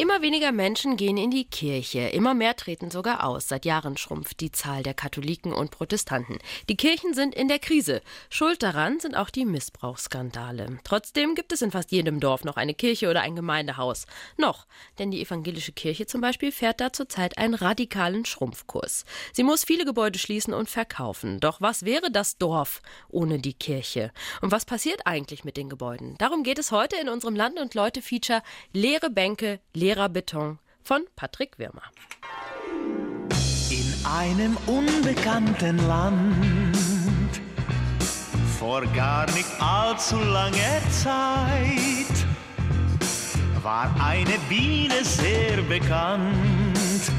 Immer weniger Menschen gehen in die Kirche, immer mehr treten sogar aus. Seit Jahren schrumpft die Zahl der Katholiken und Protestanten. Die Kirchen sind in der Krise. Schuld daran sind auch die Missbrauchsskandale. Trotzdem gibt es in fast jedem Dorf noch eine Kirche oder ein Gemeindehaus. Noch, denn die evangelische Kirche zum Beispiel fährt da zurzeit einen radikalen Schrumpfkurs. Sie muss viele Gebäude schließen und verkaufen. Doch was wäre das Dorf ohne die Kirche? Und was passiert eigentlich mit den Gebäuden? Darum geht es heute in unserem Land- und Leute-Feature Leere Bänke, leere leerer Beton von Patrick Wirmer. In einem unbekannten Land, vor gar nicht allzu langer Zeit, war eine Biene sehr bekannt.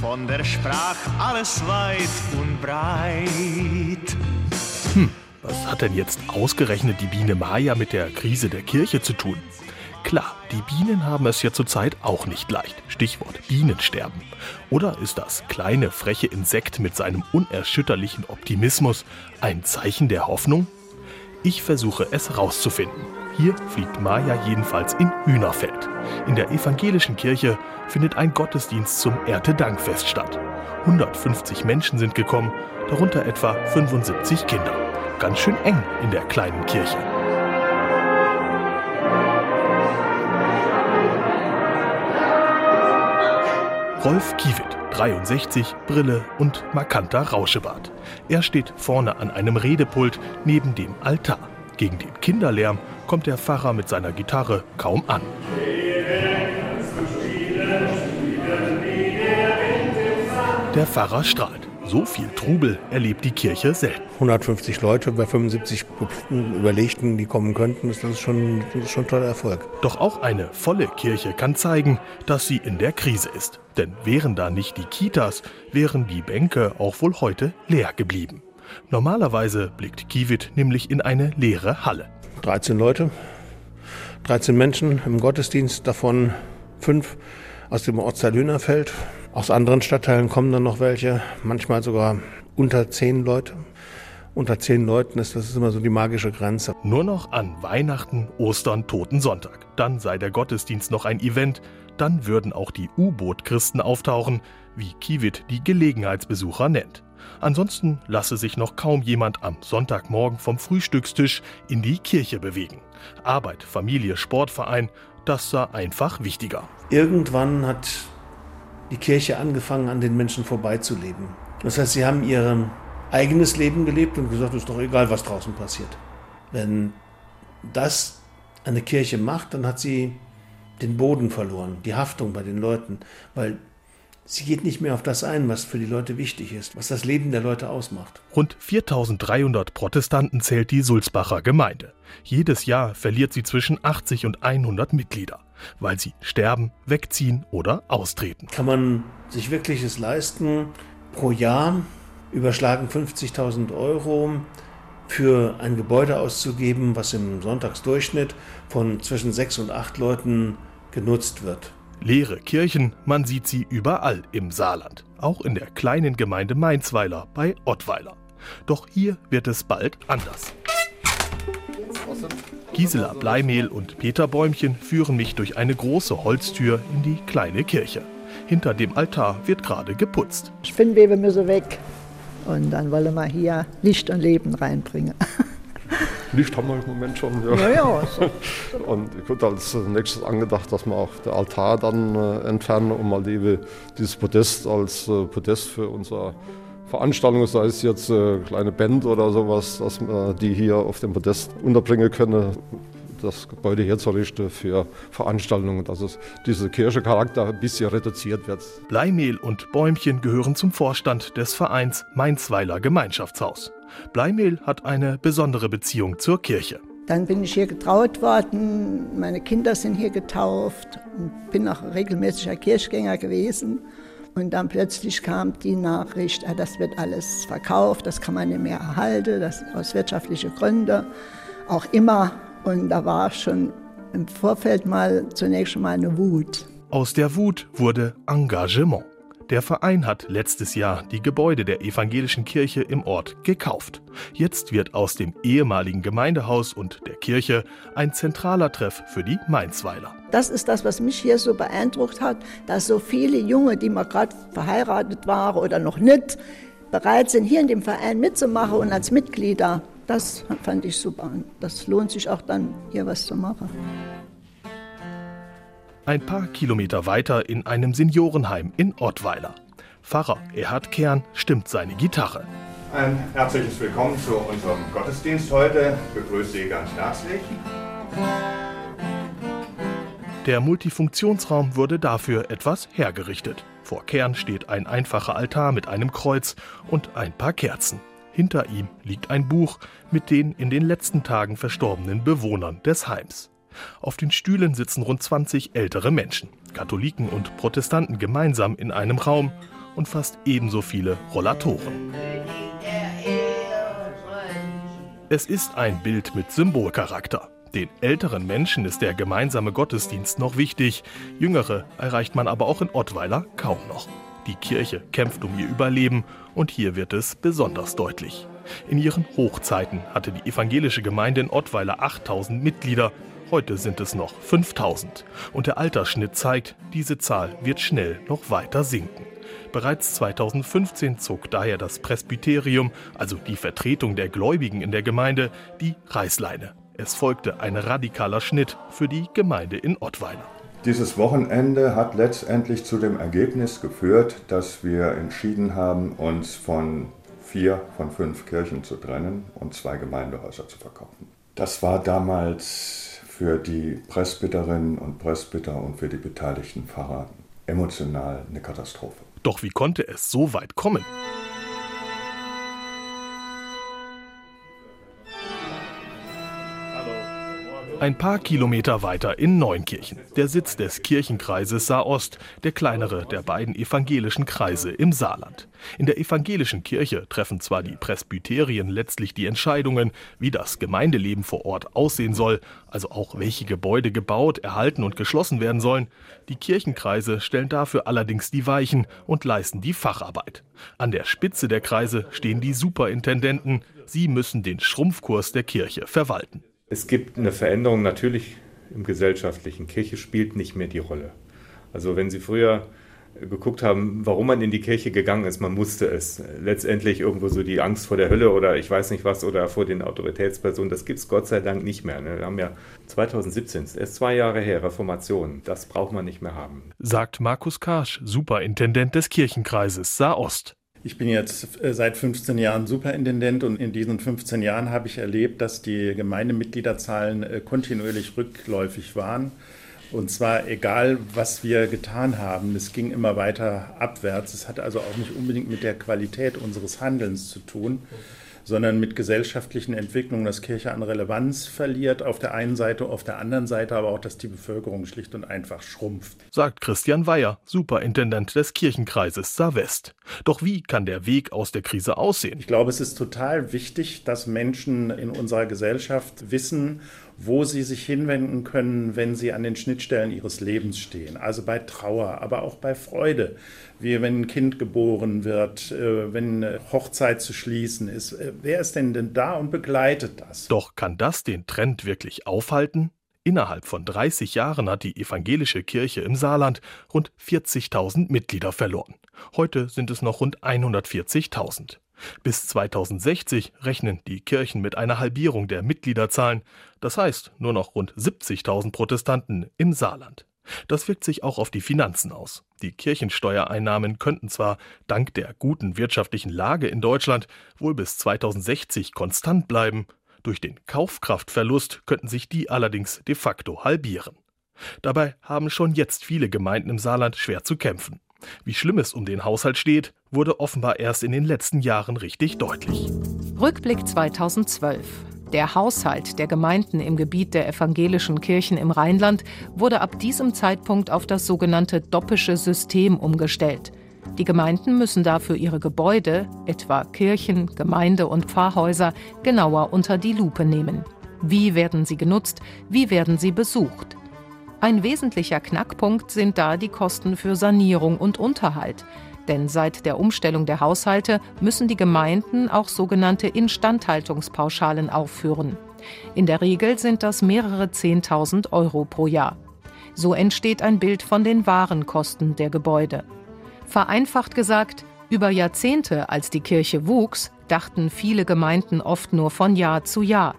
Von der sprach alles weit und breit. Hm, was hat denn jetzt ausgerechnet die Biene Maya mit der Krise der Kirche zu tun? Klar, die Bienen haben es ja zurzeit auch nicht leicht. Stichwort Bienensterben. Oder ist das kleine, freche Insekt mit seinem unerschütterlichen Optimismus ein Zeichen der Hoffnung? Ich versuche es rauszufinden. Hier fliegt Maja jedenfalls in Hühnerfeld. In der evangelischen Kirche findet ein Gottesdienst zum Erntedankfest statt. 150 Menschen sind gekommen, darunter etwa 75 Kinder. Ganz schön eng in der kleinen Kirche. Rolf Kiewit, 63, Brille und markanter Rauschebart. Er steht vorne an einem Redepult neben dem Altar. Gegen den Kinderlärm kommt der Pfarrer mit seiner Gitarre kaum an. Der Pfarrer strahlt. So viel Trubel erlebt die Kirche selten. 150 Leute bei 75 Überlegten, die kommen könnten, ist das schon, das ist schon ein toller Erfolg. Doch auch eine volle Kirche kann zeigen, dass sie in der Krise ist. Denn wären da nicht die Kitas, wären die Bänke auch wohl heute leer geblieben. Normalerweise blickt Kiewit nämlich in eine leere Halle. 13 Leute, 13 Menschen im Gottesdienst, davon fünf aus dem Ortsteil Hühnerfeld. Aus anderen Stadtteilen kommen dann noch welche, manchmal sogar unter zehn Leute. Unter zehn Leuten ist das ist immer so die magische Grenze. Nur noch an Weihnachten, Ostern, Toten Sonntag. Dann sei der Gottesdienst noch ein Event. Dann würden auch die U-Boot-Christen auftauchen, wie Kiewit die Gelegenheitsbesucher nennt. Ansonsten lasse sich noch kaum jemand am Sonntagmorgen vom Frühstückstisch in die Kirche bewegen. Arbeit, Familie, Sportverein, das sei einfach wichtiger. Irgendwann hat die Kirche angefangen, an den Menschen vorbeizuleben. Das heißt, sie haben ihr eigenes Leben gelebt und gesagt, es ist doch egal, was draußen passiert. Wenn das eine Kirche macht, dann hat sie den Boden verloren, die Haftung bei den Leuten, weil sie geht nicht mehr auf das ein, was für die Leute wichtig ist, was das Leben der Leute ausmacht. Rund 4300 Protestanten zählt die Sulzbacher Gemeinde. Jedes Jahr verliert sie zwischen 80 und 100 Mitglieder weil sie sterben, wegziehen oder austreten. Kann man sich wirklich es leisten, pro Jahr überschlagen 50.000 Euro für ein Gebäude auszugeben, was im Sonntagsdurchschnitt von zwischen sechs und acht Leuten genutzt wird. Leere Kirchen, man sieht sie überall im Saarland, auch in der kleinen Gemeinde Mainzweiler bei Ottweiler. Doch hier wird es bald anders. Gisela Bleimehl und Peter Bäumchen führen mich durch eine große Holztür in die kleine Kirche. Hinter dem Altar wird gerade geputzt. Spinnwebe müssen weg. Und dann wollen wir hier Licht und Leben reinbringen. Licht haben wir im Moment schon. Ja, ja. ja so. Und ich würde als nächstes angedacht, dass wir auch den Altar dann äh, entfernen, um mal die, dieses Podest als äh, Podest für unser Veranstaltungen, sei es jetzt eine äh, kleine Band oder sowas, dass man die hier auf dem Podest unterbringen können, das Gebäude herzurichten für Veranstaltungen, dass es dieser Kirchecharakter ein bisschen reduziert wird. Bleimehl und Bäumchen gehören zum Vorstand des Vereins Mainzweiler Gemeinschaftshaus. Bleimehl hat eine besondere Beziehung zur Kirche. Dann bin ich hier getraut worden, meine Kinder sind hier getauft und bin auch regelmäßiger Kirchgänger gewesen. Und dann plötzlich kam die Nachricht, ah, das wird alles verkauft, das kann man nicht mehr erhalten, das aus wirtschaftlichen Gründen, auch immer. Und da war schon im Vorfeld mal zunächst mal eine Wut. Aus der Wut wurde Engagement. Der Verein hat letztes Jahr die Gebäude der evangelischen Kirche im Ort gekauft. Jetzt wird aus dem ehemaligen Gemeindehaus und der Kirche ein zentraler Treff für die Mainzweiler. Das ist das, was mich hier so beeindruckt hat, dass so viele Junge, die mal gerade verheiratet waren oder noch nicht, bereit sind, hier in dem Verein mitzumachen und als Mitglieder. Das fand ich super. Das lohnt sich auch dann, hier was zu machen. Ein paar Kilometer weiter in einem Seniorenheim in Ottweiler. Pfarrer Erhard Kern stimmt seine Gitarre. Ein herzliches Willkommen zu unserem Gottesdienst heute. Ich begrüße Sie ganz herzlich. Der Multifunktionsraum wurde dafür etwas hergerichtet. Vor Kern steht ein einfacher Altar mit einem Kreuz und ein paar Kerzen. Hinter ihm liegt ein Buch mit den in den letzten Tagen verstorbenen Bewohnern des Heims. Auf den Stühlen sitzen rund 20 ältere Menschen, Katholiken und Protestanten gemeinsam in einem Raum und fast ebenso viele Rollatoren. Es ist ein Bild mit Symbolcharakter. Den älteren Menschen ist der gemeinsame Gottesdienst noch wichtig, jüngere erreicht man aber auch in Ottweiler kaum noch. Die Kirche kämpft um ihr Überleben und hier wird es besonders deutlich. In ihren Hochzeiten hatte die evangelische Gemeinde in Ottweiler 8000 Mitglieder, Heute sind es noch 5000 und der Altersschnitt zeigt, diese Zahl wird schnell noch weiter sinken. Bereits 2015 zog daher das Presbyterium, also die Vertretung der Gläubigen in der Gemeinde, die Reißleine. Es folgte ein radikaler Schnitt für die Gemeinde in Ottweiler. Dieses Wochenende hat letztendlich zu dem Ergebnis geführt, dass wir entschieden haben, uns von vier von fünf Kirchen zu trennen und zwei Gemeindehäuser zu verkaufen. Das war damals für die Presbyterinnen und Presbyter und für die beteiligten Pfarrer emotional eine Katastrophe. Doch wie konnte es so weit kommen? Ein paar Kilometer weiter in Neunkirchen, der Sitz des Kirchenkreises Saar-Ost, der kleinere der beiden evangelischen Kreise im Saarland. In der evangelischen Kirche treffen zwar die Presbyterien letztlich die Entscheidungen, wie das Gemeindeleben vor Ort aussehen soll, also auch welche Gebäude gebaut, erhalten und geschlossen werden sollen. Die Kirchenkreise stellen dafür allerdings die Weichen und leisten die Facharbeit. An der Spitze der Kreise stehen die Superintendenten. Sie müssen den Schrumpfkurs der Kirche verwalten. Es gibt eine Veränderung natürlich im gesellschaftlichen. Kirche spielt nicht mehr die Rolle. Also wenn Sie früher geguckt haben, warum man in die Kirche gegangen ist, man musste es. Letztendlich irgendwo so die Angst vor der Hölle oder ich weiß nicht was oder vor den Autoritätspersonen, das gibt es Gott sei Dank nicht mehr. Ne? Wir haben ja 2017, erst zwei Jahre her, Reformation. Das braucht man nicht mehr haben. Sagt Markus Karsch, Superintendent des Kirchenkreises Saar-Ost. Ich bin jetzt äh, seit 15 Jahren Superintendent und in diesen 15 Jahren habe ich erlebt, dass die Gemeindemitgliederzahlen äh, kontinuierlich rückläufig waren. Und zwar egal, was wir getan haben, es ging immer weiter abwärts. Es hat also auch nicht unbedingt mit der Qualität unseres Handelns zu tun sondern mit gesellschaftlichen Entwicklungen, dass Kirche an Relevanz verliert auf der einen Seite, auf der anderen Seite aber auch, dass die Bevölkerung schlicht und einfach schrumpft. Sagt Christian Weyer, Superintendent des Kirchenkreises Saarwest. Doch wie kann der Weg aus der Krise aussehen? Ich glaube, es ist total wichtig, dass Menschen in unserer Gesellschaft wissen, wo sie sich hinwenden können, wenn sie an den Schnittstellen ihres Lebens stehen. Also bei Trauer, aber auch bei Freude, wie wenn ein Kind geboren wird, äh, wenn eine Hochzeit zu schließen ist. Äh, wer ist denn denn da und begleitet das? Doch kann das den Trend wirklich aufhalten? Innerhalb von 30 Jahren hat die evangelische Kirche im Saarland rund 40.000 Mitglieder verloren. Heute sind es noch rund 140.000. Bis 2060 rechnen die Kirchen mit einer Halbierung der Mitgliederzahlen, das heißt nur noch rund 70.000 Protestanten im Saarland. Das wirkt sich auch auf die Finanzen aus. Die Kirchensteuereinnahmen könnten zwar dank der guten wirtschaftlichen Lage in Deutschland wohl bis 2060 konstant bleiben, durch den Kaufkraftverlust könnten sich die allerdings de facto halbieren. Dabei haben schon jetzt viele Gemeinden im Saarland schwer zu kämpfen. Wie schlimm es um den Haushalt steht, wurde offenbar erst in den letzten Jahren richtig deutlich. Rückblick 2012. Der Haushalt der Gemeinden im Gebiet der evangelischen Kirchen im Rheinland wurde ab diesem Zeitpunkt auf das sogenannte Doppische System umgestellt. Die Gemeinden müssen dafür ihre Gebäude, etwa Kirchen, Gemeinde und Pfarrhäuser, genauer unter die Lupe nehmen. Wie werden sie genutzt? Wie werden sie besucht? Ein wesentlicher Knackpunkt sind da die Kosten für Sanierung und Unterhalt. Denn seit der Umstellung der Haushalte müssen die Gemeinden auch sogenannte Instandhaltungspauschalen aufführen. In der Regel sind das mehrere Zehntausend Euro pro Jahr. So entsteht ein Bild von den wahren Kosten der Gebäude. Vereinfacht gesagt, über Jahrzehnte, als die Kirche wuchs, dachten viele Gemeinden oft nur von Jahr zu Jahr.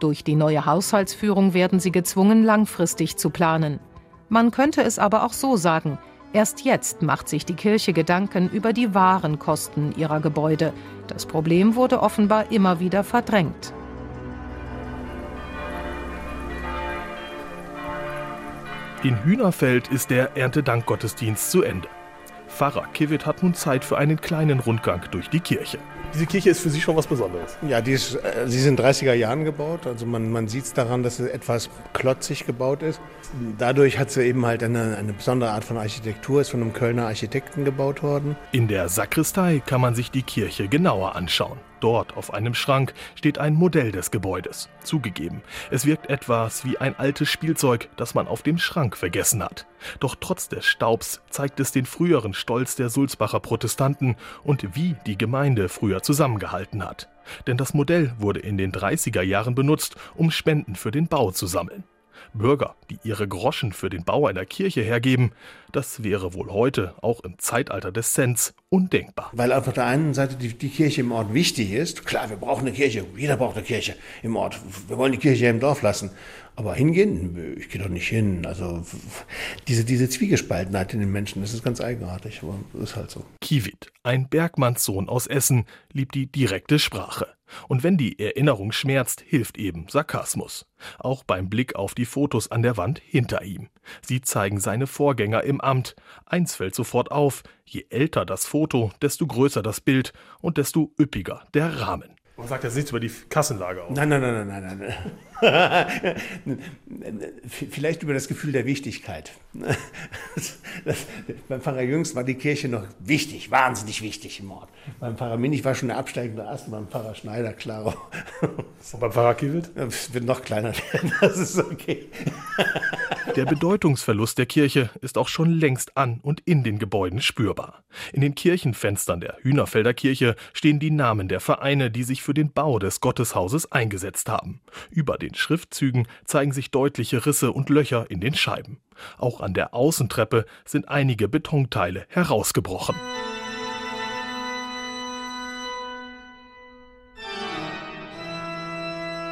Durch die neue Haushaltsführung werden sie gezwungen, langfristig zu planen. Man könnte es aber auch so sagen, erst jetzt macht sich die Kirche Gedanken über die wahren Kosten ihrer Gebäude. Das Problem wurde offenbar immer wieder verdrängt. In Hühnerfeld ist der Erntedankgottesdienst zu Ende. Pfarrer Kiewit hat nun Zeit für einen kleinen Rundgang durch die Kirche. Diese Kirche ist für Sie schon was Besonderes. Ja, die ist, äh, sie sind 30er Jahren gebaut. Also man, man sieht es daran, dass sie etwas klotzig gebaut ist. Dadurch hat sie eben halt eine, eine besondere Art von Architektur, ist von einem Kölner Architekten gebaut worden. In der Sakristei kann man sich die Kirche genauer anschauen. Dort auf einem Schrank steht ein Modell des Gebäudes. Zugegeben, es wirkt etwas wie ein altes Spielzeug, das man auf dem Schrank vergessen hat. Doch trotz des Staubs zeigt es den früheren Stolz der Sulzbacher Protestanten und wie die Gemeinde früher zusammengehalten hat. Denn das Modell wurde in den 30er Jahren benutzt, um Spenden für den Bau zu sammeln. Bürger, die ihre Groschen für den Bau einer Kirche hergeben, das wäre wohl heute, auch im Zeitalter des Cents, undenkbar. Weil auf der einen Seite die, die, Kirche im Ort wichtig ist. Klar, wir brauchen eine Kirche, jeder braucht eine Kirche im Ort. Wir wollen die Kirche im Dorf lassen. Aber hingehen? Ich gehe doch nicht hin. Also diese, diese Zwiegespaltenheit in den Menschen, das ist ganz eigenartig, aber ist halt so. Kiewit, ein Bergmannssohn aus Essen, liebt die direkte Sprache. Und wenn die Erinnerung schmerzt, hilft eben Sarkasmus. Auch beim Blick auf die Fotos an der Wand hinter ihm. Sie zeigen seine Vorgänger im Amt. Eins fällt sofort auf, je älter das Foto, desto größer das Bild und desto üppiger der Rahmen. Man sagt ja nichts über die Kassenlage aus. Nein, nein, nein, nein, nein, nein. Vielleicht über das Gefühl der Wichtigkeit. Das, beim Pfarrer Jüngst war die Kirche noch wichtig, wahnsinnig wichtig im Ort. Beim Pfarrer Minich war schon der absteigende Ast, beim Pfarrer Schneider, klar. Und beim Pfarrer Kiewit? Es wird noch kleiner werden, das ist okay. Der Bedeutungsverlust der Kirche ist auch schon längst an und in den Gebäuden spürbar. In den Kirchenfenstern der Hühnerfelder Kirche stehen die Namen der Vereine, die sich für den Bau des Gotteshauses eingesetzt haben. Über den Schriftzügen zeigen sich deutliche Risse und Löcher in den Scheiben. Auch an der Außentreppe sind einige Betonteile herausgebrochen.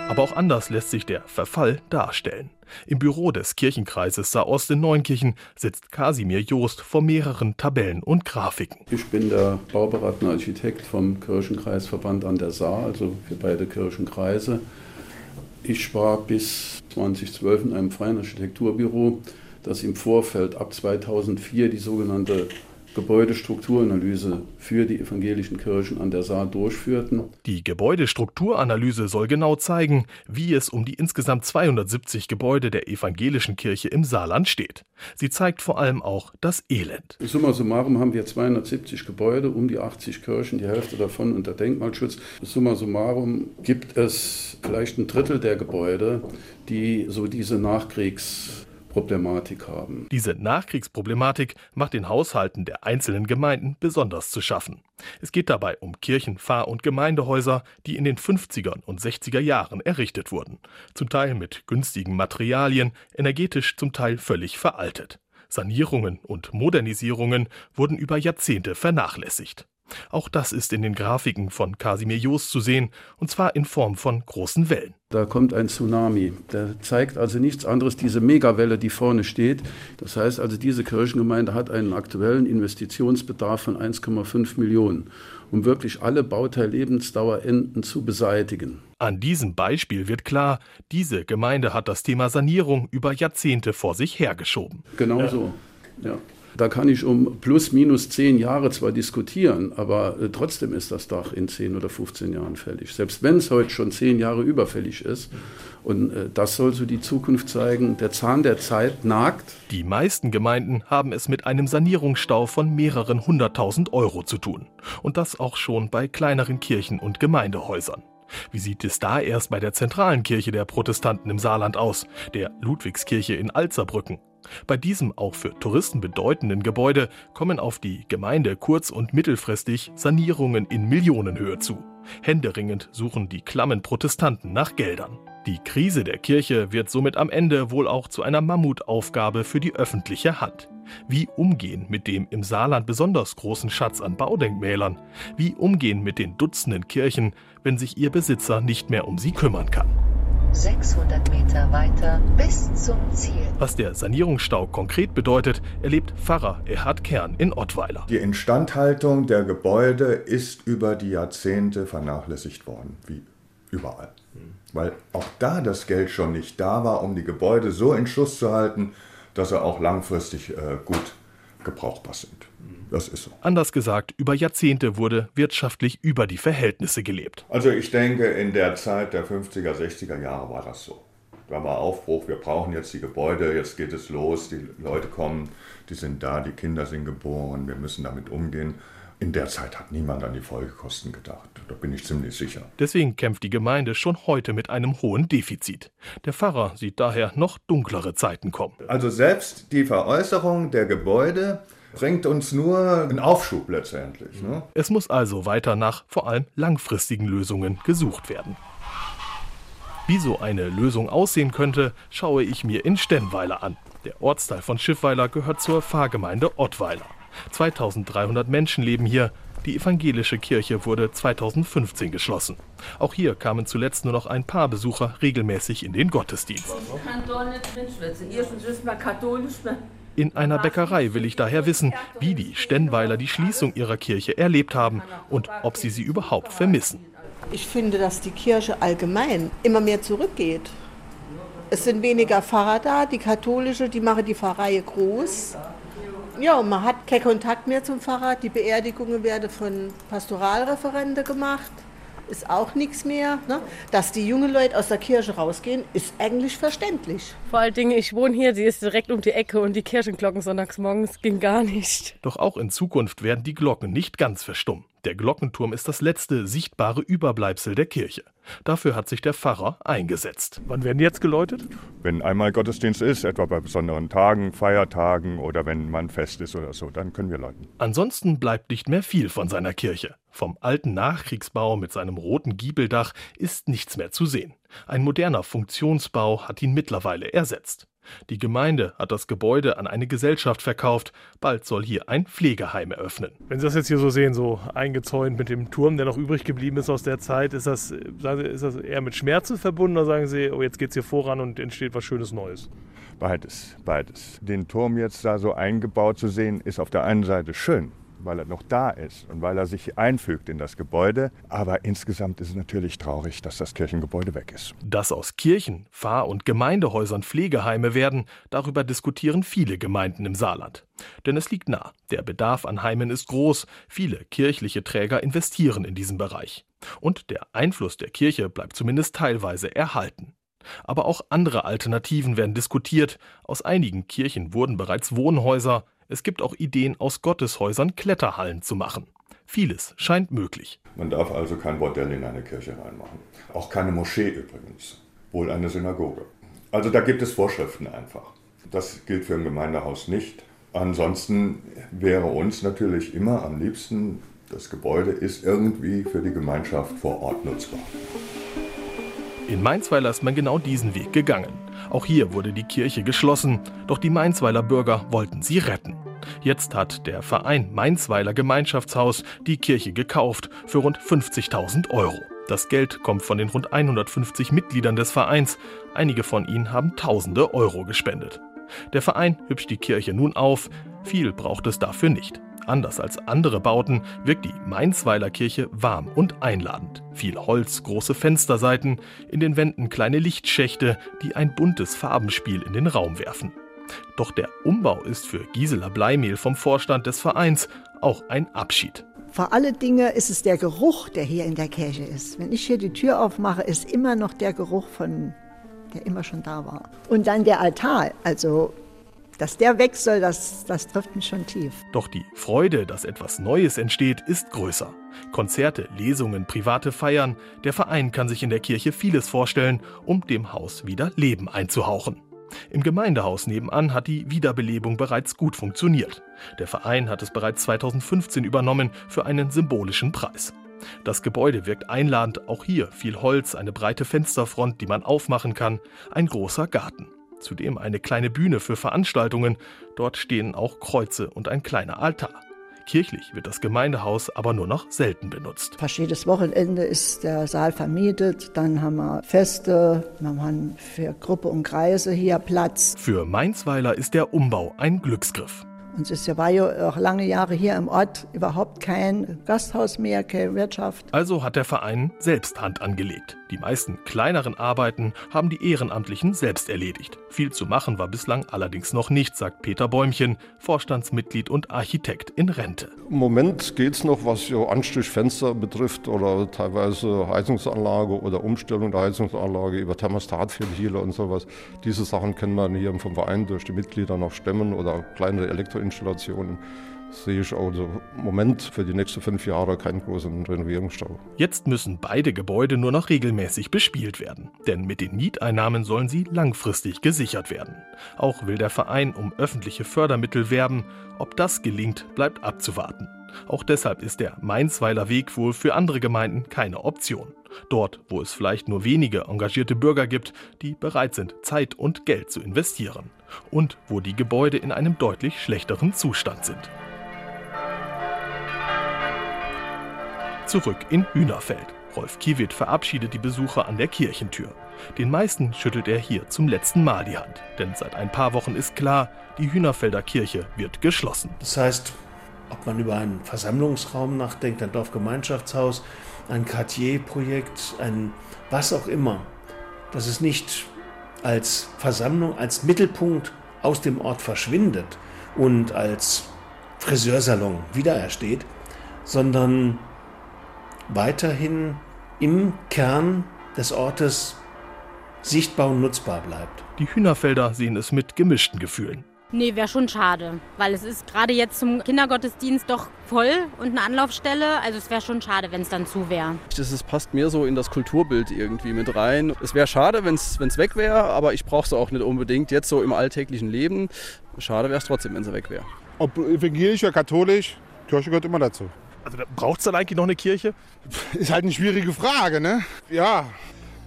Aber auch anders lässt sich der Verfall darstellen. Im Büro des Kirchenkreises Saar-Ost in Neunkirchen sitzt Kasimir Joost vor mehreren Tabellen und Grafiken. Ich bin der bauberatende Architekt vom Kirchenkreisverband an der Saar, also für beide Kirchenkreise. Ich war bis 2012 in einem freien Architekturbüro, das im Vorfeld ab 2004 die sogenannte Gebäudestrukturanalyse für die evangelischen Kirchen an der Saar durchführten. Die Gebäudestrukturanalyse soll genau zeigen, wie es um die insgesamt 270 Gebäude der evangelischen Kirche im Saarland steht. Sie zeigt vor allem auch das Elend. Summa summarum haben wir 270 Gebäude, um die 80 Kirchen, die Hälfte davon unter Denkmalschutz. Summa summarum gibt es vielleicht ein Drittel der Gebäude, die so diese Nachkriegs Problematik haben. Diese Nachkriegsproblematik macht den Haushalten der einzelnen Gemeinden besonders zu schaffen. Es geht dabei um Kirchen, Pfarr- und Gemeindehäuser, die in den 50er und 60er Jahren errichtet wurden. Zum Teil mit günstigen Materialien, energetisch zum Teil völlig veraltet. Sanierungen und Modernisierungen wurden über Jahrzehnte vernachlässigt. Auch das ist in den Grafiken von Casimir Joos zu sehen, und zwar in Form von großen Wellen. Da kommt ein Tsunami. Der zeigt also nichts anderes, diese Megawelle, die vorne steht. Das heißt also, diese Kirchengemeinde hat einen aktuellen Investitionsbedarf von 1,5 Millionen, um wirklich alle Bauteillebensdauerenden zu beseitigen. An diesem Beispiel wird klar, diese Gemeinde hat das Thema Sanierung über Jahrzehnte vor sich hergeschoben. Genau ja. so. Ja. Da kann ich um plus minus zehn Jahre zwar diskutieren, aber äh, trotzdem ist das Dach in 10 oder 15 Jahren fällig. Selbst wenn es heute schon zehn Jahre überfällig ist. Und äh, das soll so die Zukunft zeigen. Der Zahn der Zeit nagt. Die meisten Gemeinden haben es mit einem Sanierungsstau von mehreren hunderttausend Euro zu tun. Und das auch schon bei kleineren Kirchen und Gemeindehäusern. Wie sieht es da erst bei der zentralen Kirche der Protestanten im Saarland aus, der Ludwigskirche in Alzerbrücken? Bei diesem auch für Touristen bedeutenden Gebäude kommen auf die Gemeinde kurz- und mittelfristig Sanierungen in Millionenhöhe zu. Händeringend suchen die klammen Protestanten nach Geldern. Die Krise der Kirche wird somit am Ende wohl auch zu einer Mammutaufgabe für die öffentliche Hand. Wie umgehen mit dem im Saarland besonders großen Schatz an Baudenkmälern? Wie umgehen mit den Dutzenden Kirchen, wenn sich ihr Besitzer nicht mehr um sie kümmern kann? 600 Meter weiter bis zum Ziel. Was der Sanierungsstau konkret bedeutet, erlebt Pfarrer Erhard Kern in Ottweiler. Die Instandhaltung der Gebäude ist über die Jahrzehnte vernachlässigt worden, wie überall. Weil auch da das Geld schon nicht da war, um die Gebäude so in Schuss zu halten, dass sie auch langfristig äh, gut gebrauchbar sind. Das ist so. Anders gesagt, über Jahrzehnte wurde wirtschaftlich über die Verhältnisse gelebt. Also ich denke, in der Zeit der 50er, 60er Jahre war das so. Da war Aufbruch, wir brauchen jetzt die Gebäude, jetzt geht es los, die Leute kommen, die sind da, die Kinder sind geboren, wir müssen damit umgehen. In der Zeit hat niemand an die Folgekosten gedacht. Da bin ich ziemlich sicher. Deswegen kämpft die Gemeinde schon heute mit einem hohen Defizit. Der Pfarrer sieht daher noch dunklere Zeiten kommen. Also selbst die Veräußerung der Gebäude bringt uns nur einen Aufschub letztendlich. Ne? Es muss also weiter nach vor allem langfristigen Lösungen gesucht werden. Wie so eine Lösung aussehen könnte, schaue ich mir in Stennweiler an. Der Ortsteil von Schiffweiler gehört zur Pfarrgemeinde Ottweiler. 2300 Menschen leben hier. Die evangelische Kirche wurde 2015 geschlossen. Auch hier kamen zuletzt nur noch ein paar Besucher regelmäßig in den Gottesdienst. In einer Bäckerei will ich daher wissen, wie die Stennweiler die Schließung ihrer Kirche erlebt haben und ob sie sie überhaupt vermissen. Ich finde, dass die Kirche allgemein immer mehr zurückgeht. Es sind weniger Pfarrer da, die katholische, die machen die Pfarrei groß. Ja, und man hat keinen Kontakt mehr zum Pfarrer. Die Beerdigungen werden von Pastoralreferenten gemacht. Ist auch nichts mehr. Ne? Dass die jungen Leute aus der Kirche rausgehen, ist eigentlich verständlich. Vor allen Dingen, ich wohne hier, sie ist direkt um die Ecke und die Kirchenglocken sonntags morgens ging gar nicht. Doch auch in Zukunft werden die Glocken nicht ganz verstummen. Der Glockenturm ist das letzte sichtbare Überbleibsel der Kirche. Dafür hat sich der Pfarrer eingesetzt. Wann werden die jetzt geläutet? Wenn einmal Gottesdienst ist, etwa bei besonderen Tagen, Feiertagen oder wenn man fest ist oder so, dann können wir läuten. Ansonsten bleibt nicht mehr viel von seiner Kirche. Vom alten Nachkriegsbau mit seinem roten Giebeldach ist nichts mehr zu sehen. Ein moderner Funktionsbau hat ihn mittlerweile ersetzt. Die Gemeinde hat das Gebäude an eine Gesellschaft verkauft. Bald soll hier ein Pflegeheim eröffnen. Wenn Sie das jetzt hier so sehen, so eingezäunt mit dem Turm, der noch übrig geblieben ist aus der Zeit, ist das, sagen Sie, ist das eher mit Schmerzen verbunden oder sagen Sie, oh, jetzt geht es hier voran und entsteht was Schönes Neues? Beides, beides. Den Turm jetzt da so eingebaut zu sehen, ist auf der einen Seite schön, weil er noch da ist und weil er sich einfügt in das Gebäude. Aber insgesamt ist es natürlich traurig, dass das Kirchengebäude weg ist. Dass aus Kirchen, Pfarr- und Gemeindehäusern Pflegeheime werden, darüber diskutieren viele Gemeinden im Saarland. Denn es liegt nah, der Bedarf an Heimen ist groß, viele kirchliche Träger investieren in diesen Bereich. Und der Einfluss der Kirche bleibt zumindest teilweise erhalten. Aber auch andere Alternativen werden diskutiert. Aus einigen Kirchen wurden bereits Wohnhäuser, es gibt auch Ideen, aus Gotteshäusern Kletterhallen zu machen. Vieles scheint möglich. Man darf also kein Bordell in eine Kirche reinmachen. Auch keine Moschee übrigens. Wohl eine Synagoge. Also da gibt es Vorschriften einfach. Das gilt für ein Gemeindehaus nicht. Ansonsten wäre uns natürlich immer am liebsten, das Gebäude ist irgendwie für die Gemeinschaft vor Ort nutzbar. In Mainzweiler ist man genau diesen Weg gegangen. Auch hier wurde die Kirche geschlossen, doch die Mainzweiler Bürger wollten sie retten. Jetzt hat der Verein Mainzweiler Gemeinschaftshaus die Kirche gekauft für rund 50.000 Euro. Das Geld kommt von den rund 150 Mitgliedern des Vereins. Einige von ihnen haben tausende Euro gespendet. Der Verein hübscht die Kirche nun auf. Viel braucht es dafür nicht. Anders als andere Bauten wirkt die Mainzweiler Kirche warm und einladend. Viel Holz, große Fensterseiten, in den Wänden kleine Lichtschächte, die ein buntes Farbenspiel in den Raum werfen. Doch der Umbau ist für Gisela Bleimehl vom Vorstand des Vereins auch ein Abschied. Vor alle Dinge ist es der Geruch, der hier in der Kirche ist. Wenn ich hier die Tür aufmache, ist immer noch der Geruch von, der immer schon da war. Und dann der Altar, also dass der weg soll, das, das trifft mich schon tief. Doch die Freude, dass etwas Neues entsteht, ist größer. Konzerte, Lesungen, private Feiern. Der Verein kann sich in der Kirche vieles vorstellen, um dem Haus wieder Leben einzuhauchen. Im Gemeindehaus nebenan hat die Wiederbelebung bereits gut funktioniert. Der Verein hat es bereits 2015 übernommen für einen symbolischen Preis. Das Gebäude wirkt einladend, auch hier viel Holz, eine breite Fensterfront, die man aufmachen kann, ein großer Garten. Zudem eine kleine Bühne für Veranstaltungen, dort stehen auch Kreuze und ein kleiner Altar. Kirchlich wird das Gemeindehaus aber nur noch selten benutzt. Fast jedes Wochenende ist der Saal vermietet. Dann haben wir Feste, wir haben für Gruppe und Kreise hier Platz. Für Mainzweiler ist der Umbau ein Glücksgriff. Und es war ja auch lange Jahre hier im Ort überhaupt kein Gasthaus mehr, keine Wirtschaft. Also hat der Verein selbst Hand angelegt. Die meisten kleineren Arbeiten haben die Ehrenamtlichen selbst erledigt. Viel zu machen war bislang allerdings noch nicht, sagt Peter Bäumchen, Vorstandsmitglied und Architekt in Rente. Im Moment geht es noch, was so Anstichfenster betrifft oder teilweise Heizungsanlage oder Umstellung der Heizungsanlage über Thermostatventile und sowas. Diese Sachen können wir hier vom Verein durch die Mitglieder noch stemmen oder kleinere Elektroinstallationen Installationen sehe ich also im Moment für die nächsten fünf Jahre keinen großen Renovierungsstau. Jetzt müssen beide Gebäude nur noch regelmäßig bespielt werden. Denn mit den Mieteinnahmen sollen sie langfristig gesichert werden. Auch will der Verein um öffentliche Fördermittel werben. Ob das gelingt, bleibt abzuwarten. Auch deshalb ist der Mainzweiler Weg wohl für andere Gemeinden keine Option. Dort, wo es vielleicht nur wenige engagierte Bürger gibt, die bereit sind, Zeit und Geld zu investieren. Und wo die Gebäude in einem deutlich schlechteren Zustand sind. Zurück in Hühnerfeld. Rolf Kiewit verabschiedet die Besucher an der Kirchentür. Den meisten schüttelt er hier zum letzten Mal die Hand. Denn seit ein paar Wochen ist klar, die Hühnerfelder Kirche wird geschlossen. Das heißt, ob man über einen Versammlungsraum nachdenkt, ein Dorfgemeinschaftshaus, ein Quartierprojekt, ein was auch immer, dass es nicht als Versammlung, als Mittelpunkt aus dem Ort verschwindet und als Friseursalon wiederersteht, sondern weiterhin im Kern des Ortes sichtbar und nutzbar bleibt. Die Hühnerfelder sehen es mit gemischten Gefühlen. Nee, wäre schon schade, weil es ist gerade jetzt zum Kindergottesdienst doch voll und eine Anlaufstelle. Also es wäre schon schade, wenn es dann zu wäre. Das ist, passt mir so in das Kulturbild irgendwie mit rein. Es wäre schade, wenn es weg wäre, aber ich brauche es auch nicht unbedingt jetzt so im alltäglichen Leben. Schade wäre es trotzdem, wenn sie weg wäre. Ob evangelisch oder katholisch, Kirche gehört immer dazu. Also braucht es dann eigentlich noch eine Kirche? Ist halt eine schwierige Frage, ne? Ja,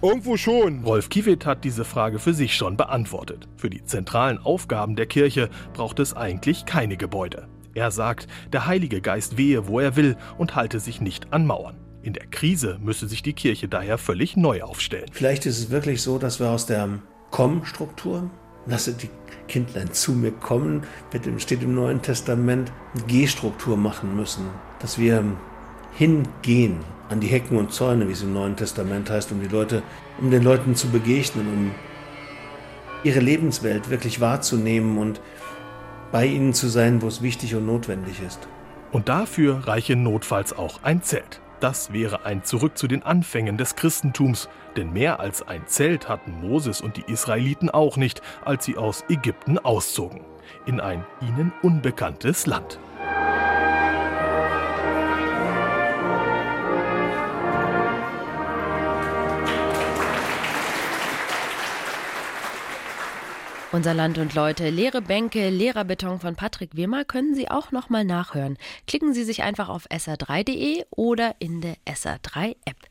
Irgendwo schon. Rolf Kiewit hat diese Frage für sich schon beantwortet. Für die zentralen Aufgaben der Kirche braucht es eigentlich keine Gebäude. Er sagt, der Heilige Geist wehe, wo er will und halte sich nicht an Mauern. In der Krise müsse sich die Kirche daher völlig neu aufstellen. Vielleicht ist es wirklich so, dass wir aus der Komm-Struktur, lasse die Kindlein zu mir kommen, steht im Neuen Testament, G-Struktur machen müssen. Dass wir hingehen an die Hecken und Zäune, wie es im Neuen Testament heißt, um die Leute, um den Leuten zu begegnen, um ihre Lebenswelt wirklich wahrzunehmen und bei ihnen zu sein, wo es wichtig und notwendig ist. Und dafür reiche notfalls auch ein Zelt. Das wäre ein Zurück zu den Anfängen des Christentums, denn mehr als ein Zelt hatten Moses und die Israeliten auch nicht, als sie aus Ägypten auszogen, in ein ihnen unbekanntes Land. Unser Land und Leute, leere Bänke, leerer Beton von Patrick Wimmer können Sie auch noch mal nachhören. Klicken Sie sich einfach auf sr3.de oder in der SR3 App.